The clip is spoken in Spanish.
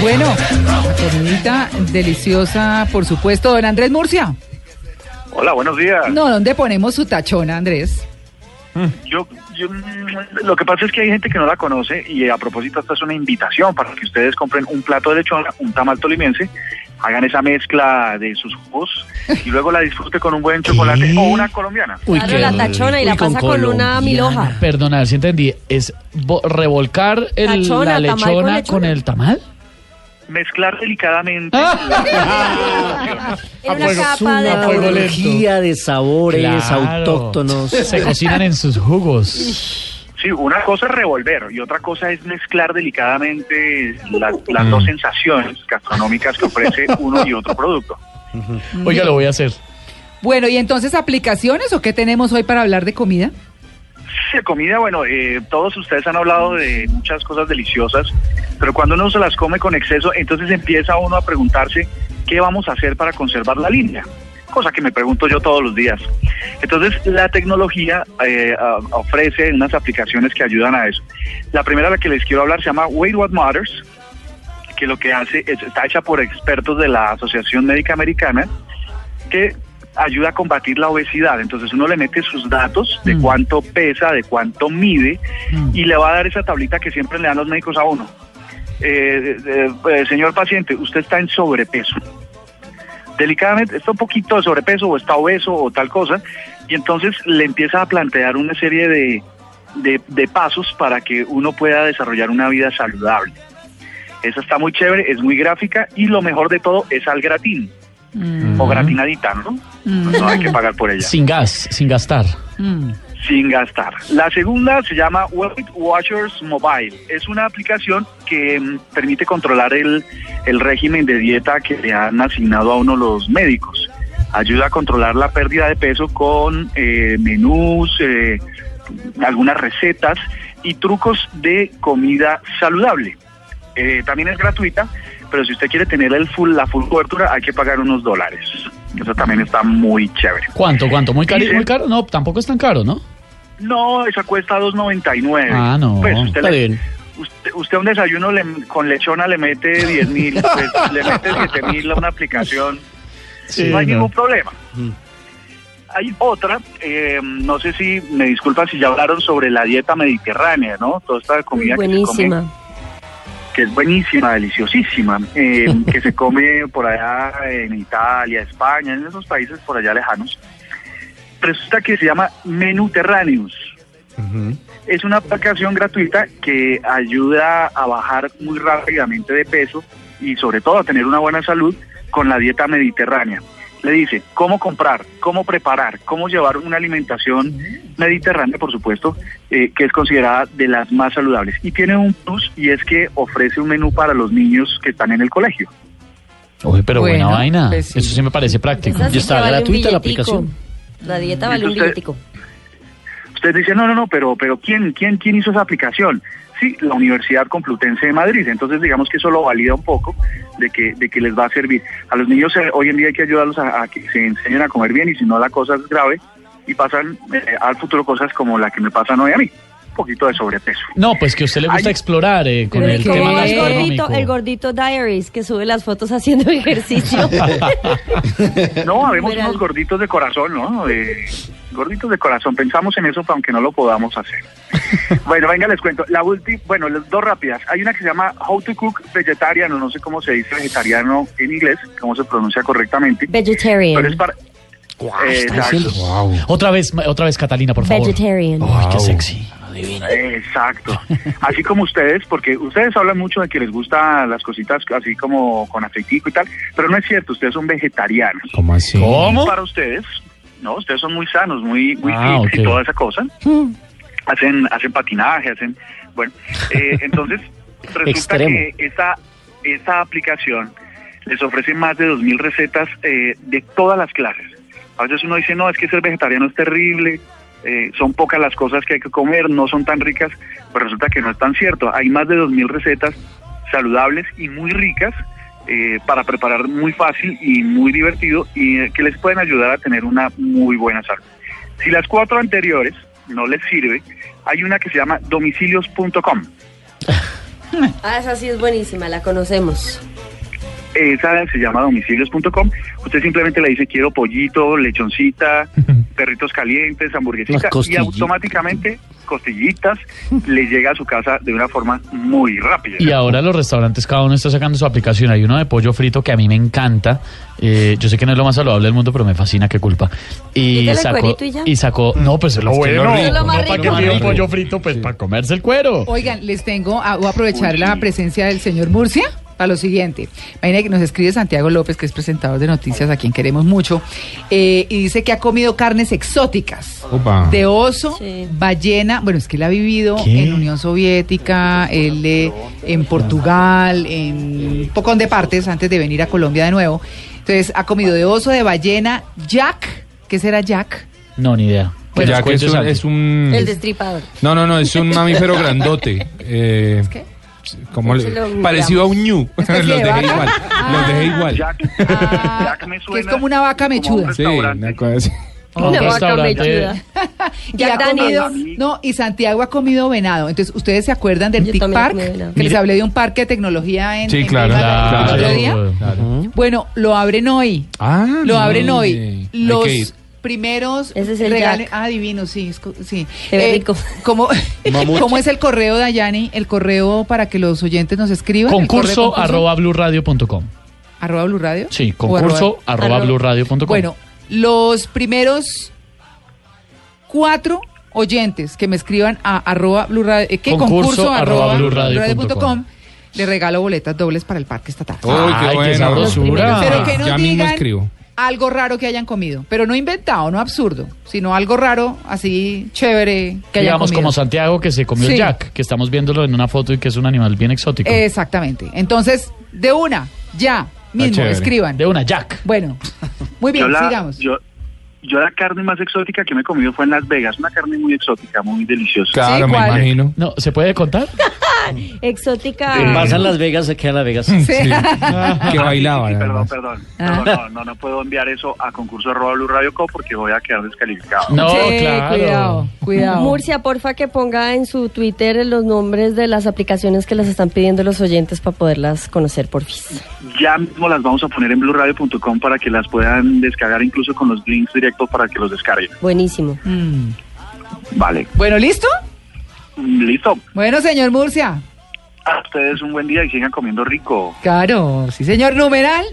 Bueno, comidita deliciosa, por supuesto. Don Andrés Murcia. Hola, buenos días. No, ¿dónde ponemos su tachona, Andrés? Yo, yo, mm, lo que pasa es que hay gente que no la conoce y a propósito esta es una invitación para que ustedes compren un plato de lechona, un tamal tolimense, hagan esa mezcla de sus jugos y luego la disfrute con un buen chocolate o una colombiana. Uy, Claro, qué la tachona y la Uy, con pasa con una milhoja. Perdona, si entendí. ¿Es revolcar el, Tachona, la tamal con lechona lechona. con el tamal? Mezclar delicadamente. Ah. En una capa de a fuego lento. Analogía de sabores Claro. autóctonos. Se cocinan en sus jugos. Sí, una cosa es revolver y otra cosa es mezclar delicadamente la- Mm. las dos sensaciones gastronómicas que ofrece uno y otro producto. Oiga, lo voy a hacer. Bueno, ¿y entonces aplicaciones o qué tenemos hoy para hablar de comida? De comida, bueno, eh, todos ustedes han hablado de muchas cosas deliciosas, pero cuando uno se las come con exceso, entonces empieza uno a preguntarse qué vamos a hacer para conservar la línea, cosa que me pregunto yo todos los días. Entonces, la tecnología eh, a- ofrece unas aplicaciones que ayudan a eso. La primera de la que les quiero hablar se llama Weight What Matters, que lo que hace es, está hecha por expertos de la Asociación Médica Americana, que ayuda a combatir la obesidad. Entonces uno le mete sus datos de Mm. cuánto pesa, de cuánto mide Mm. y le va a dar esa tablita que siempre le dan los médicos a uno. Eh, eh, eh, señor paciente, usted está en sobrepeso. Delicadamente, está un poquito de sobrepeso o está obeso o tal cosa y entonces le empieza a plantear una serie de, de, de pasos para que uno pueda desarrollar una vida saludable. Esa está muy chévere, es muy gráfica y lo mejor de todo es al gratín Mm, o gratinadita, ¿no? Mm. No hay que pagar por ella. Sin gas, sin gastar. mm. Sin gastar. La segunda se llama Weight Watchers Mobile. Es una aplicación que mm, permite controlar el, el régimen de dieta que le han asignado a uno los médicos. Ayuda a controlar la pérdida de peso con eh, menús, eh, algunas recetas y trucos de comida saludable. Eh, también es gratuita, pero si usted quiere tener el full, la full cobertura hay que pagar unos dólares. Eso también está muy chévere. ¿Cuánto, cuánto? ¿Muy caro? ¿Muy caro? No, tampoco es tan caro, ¿no? No, esa cuesta 2.99. Ah, no, Pues usted, Está le- bien. usted, usted a un desayuno le- con lechona le mete 10 mil, pues, le mete 7 mil a una aplicación. Sí, no hay no. ningún problema. Hay otra, eh, no sé si, me disculpan si ya hablaron sobre la dieta mediterránea, ¿no? Toda esta comida que se come Buenísima. que es buenísima, deliciosísima, eh, que se come por allá en Italia, España, en esos países por allá lejanos. Resulta que se llama Menuterráneos. Es una aplicación gratuita que ayuda a bajar muy rápidamente de peso y sobre todo a tener una buena salud con la dieta mediterránea. Le dice cómo comprar, cómo preparar, cómo llevar una alimentación mediterránea, por supuesto, eh, que es considerada de las más saludables. Y tiene un plus y es que ofrece un menú para los niños que están en el colegio. Oye, pero buena Bueno, vaina. pues sí. Eso sí me parece práctico. Y está vale gratuita la aplicación. La dieta vale un Usted-. Usted dice, no, no, no, pero, pero ¿quién, quién, quién hizo esa aplicación? Sí, la Universidad Complutense de Madrid. Entonces, digamos que eso lo valida un poco de que, de que les va a servir. A los niños eh, hoy en día hay que ayudarlos a, a que se enseñen a comer bien y si no la cosa es grave y pasan eh, al futuro cosas como la que me pasan hoy a mí. Un poquito de sobrepeso. No, pues que a usted le gusta Ay. explorar eh, con el tema el gordito, el gordito Diaries que sube las fotos haciendo ejercicio. No, habemos Verán. unos gorditos de corazón, ¿no? Eh, gorditos de corazón. Pensamos en eso, aunque no lo podamos hacer. bueno, venga, les cuento. La última, bueno, las dos rápidas. Hay una que se llama How to Cook Vegetarian, o no sé cómo se dice vegetariano en inglés, cómo se pronuncia correctamente. Pero es Vegetarian. para... Eh, está exacto. diciendo. Otra vez, otra vez, Catalina, por favor. Vegetarian. Ay, qué sexy. Exacto. Así como ustedes, porque ustedes hablan mucho de que les gustan las cositas así como con aceitico y tal, pero no es cierto, ustedes son vegetarianos. ¿Cómo así? ¿Cómo? Para ustedes, no, ustedes son muy sanos, muy, muy Ah, fit y toda esa cosa. Hacen, hacen patinaje, hacen, bueno, eh, entonces resulta que esta, esta aplicación les ofrece más de 2.000 recetas eh, de todas las clases. A veces uno dice, no, es que ser vegetariano es terrible, eh, son pocas las cosas que hay que comer, no son tan ricas, pues resulta que no es tan cierto. Hay más de 2.000 recetas saludables y muy ricas eh, para preparar muy fácil y muy divertido y eh, que les pueden ayudar a tener una muy buena salud. Si las cuatro anteriores no les sirve, hay una que se llama domicilios.com. Ah, esa sí es buenísima, la conocemos. Esa se llama domicilios.com. Usted simplemente le dice quiero pollito, lechoncita, perritos calientes, hamburguesitas y automáticamente costillitas le llega a su casa de una forma muy rápida. Y ahora los restaurantes, cada uno está sacando su aplicación. Hay uno de pollo frito que a mí me encanta. Eh, yo sé que no es lo más saludable del mundo, pero me fascina, qué culpa. Y sacó, y ya. y sacó, no, pues es lo que bueno. rico, Es lo más no. ¿Para pide un pollo frito? Pues para comerse el cuero. Oigan, les tengo, a- voy a aprovechar la presencia del señor Murcia para lo siguiente. Imagina que nos escribe Santiago López, que es presentador de noticias, a quien queremos mucho, eh, y dice que ha comido carnes exóticas. Opa. De oso, Sí. ballena, bueno, es que él ha vivido ¿Qué? en Unión Soviética, él eh, en Portugal, en un poco de partes antes de venir a Colombia de nuevo. Entonces, ha comido de oso, de ballena, jack, ¿qué será jack? No, ni idea. Pues ya que es un, es El destripador. No, no, no, es un mamífero grandote. Eh, qué? ¿Cómo le- Se lo parecido a un ñu. Los ¿Especie de dejé igual. Los dejé igual. Jack, Ah, Jack me que suena es como una vaca como un mechuda. Sí, una cosa así. Un Una vaca mechuda. Y Jack ha Daniels. comido, no, y Santiago ha comido venado. Entonces, ¿ustedes se acuerdan del Yo TIC Park? Que les hablé de un parque de tecnología en, Sí, en claro. Bueno, lo abren hoy. Ah, Lo abren hoy. hay que Los ir. Primeros Ese es el regales. Jack. Ah, divino, sí. es sí. Ve rico. ¿cómo, Mamut. ¿Cómo es el correo, Dayani? El correo para que los oyentes nos escriban. Concurso correo arroba blurradio.com. arroba Blue Radio. Sí, concurso arroba arroba- blurradio.com. Bueno, los primeros cuatro oyentes que me escriban a arroba Blue Radio, eh, ¿qué? Concurso arroba blurradio blurradio punto punto com, le regalo boletas dobles para el parque esta tarde. Uy, qué Ay, qué sabrosura. Pero que nos ya mismo digan escribo. Algo raro que hayan comido, pero no inventado, no absurdo, sino algo raro, así chévere que hayan Digamos comido. como Santiago que se comió Sí. el Jack, que estamos viéndolo en una foto y que es un animal bien exótico. Exactamente. Entonces, de una, ya, mismo, chévere. escriban. De una Jack. Bueno, muy bien, yo la, sigamos. Yo, yo la carne más exótica que me he comido fue en Las Vegas, una carne muy exótica, muy deliciosa. Claro, me imagino. No, ¿se puede contar? Exótica. Que pasa en Las Vegas, se queda en Las Vegas. Sí. Sí. que bailaba. Sí, sí, perdón, perdón. Ah. No, no, no, no puedo enviar eso a concurso arroba Blue Radio Co porque voy a quedar descalificado. No, Sí, claro. Cuidado, cuidado. Murcia, porfa, que ponga en su Twitter los nombres de las aplicaciones que las están pidiendo los oyentes para poderlas conocer, porfis. Ya mismo las vamos a poner en blueradio.com para que las puedan descargar incluso con los links directos para que los descarguen. Buenísimo. Mm. Vale. Bueno, ¿listo? Listo. Bueno, señor Murcia. A ustedes un buen día y sigan comiendo rico. Claro, sí, señor numeral.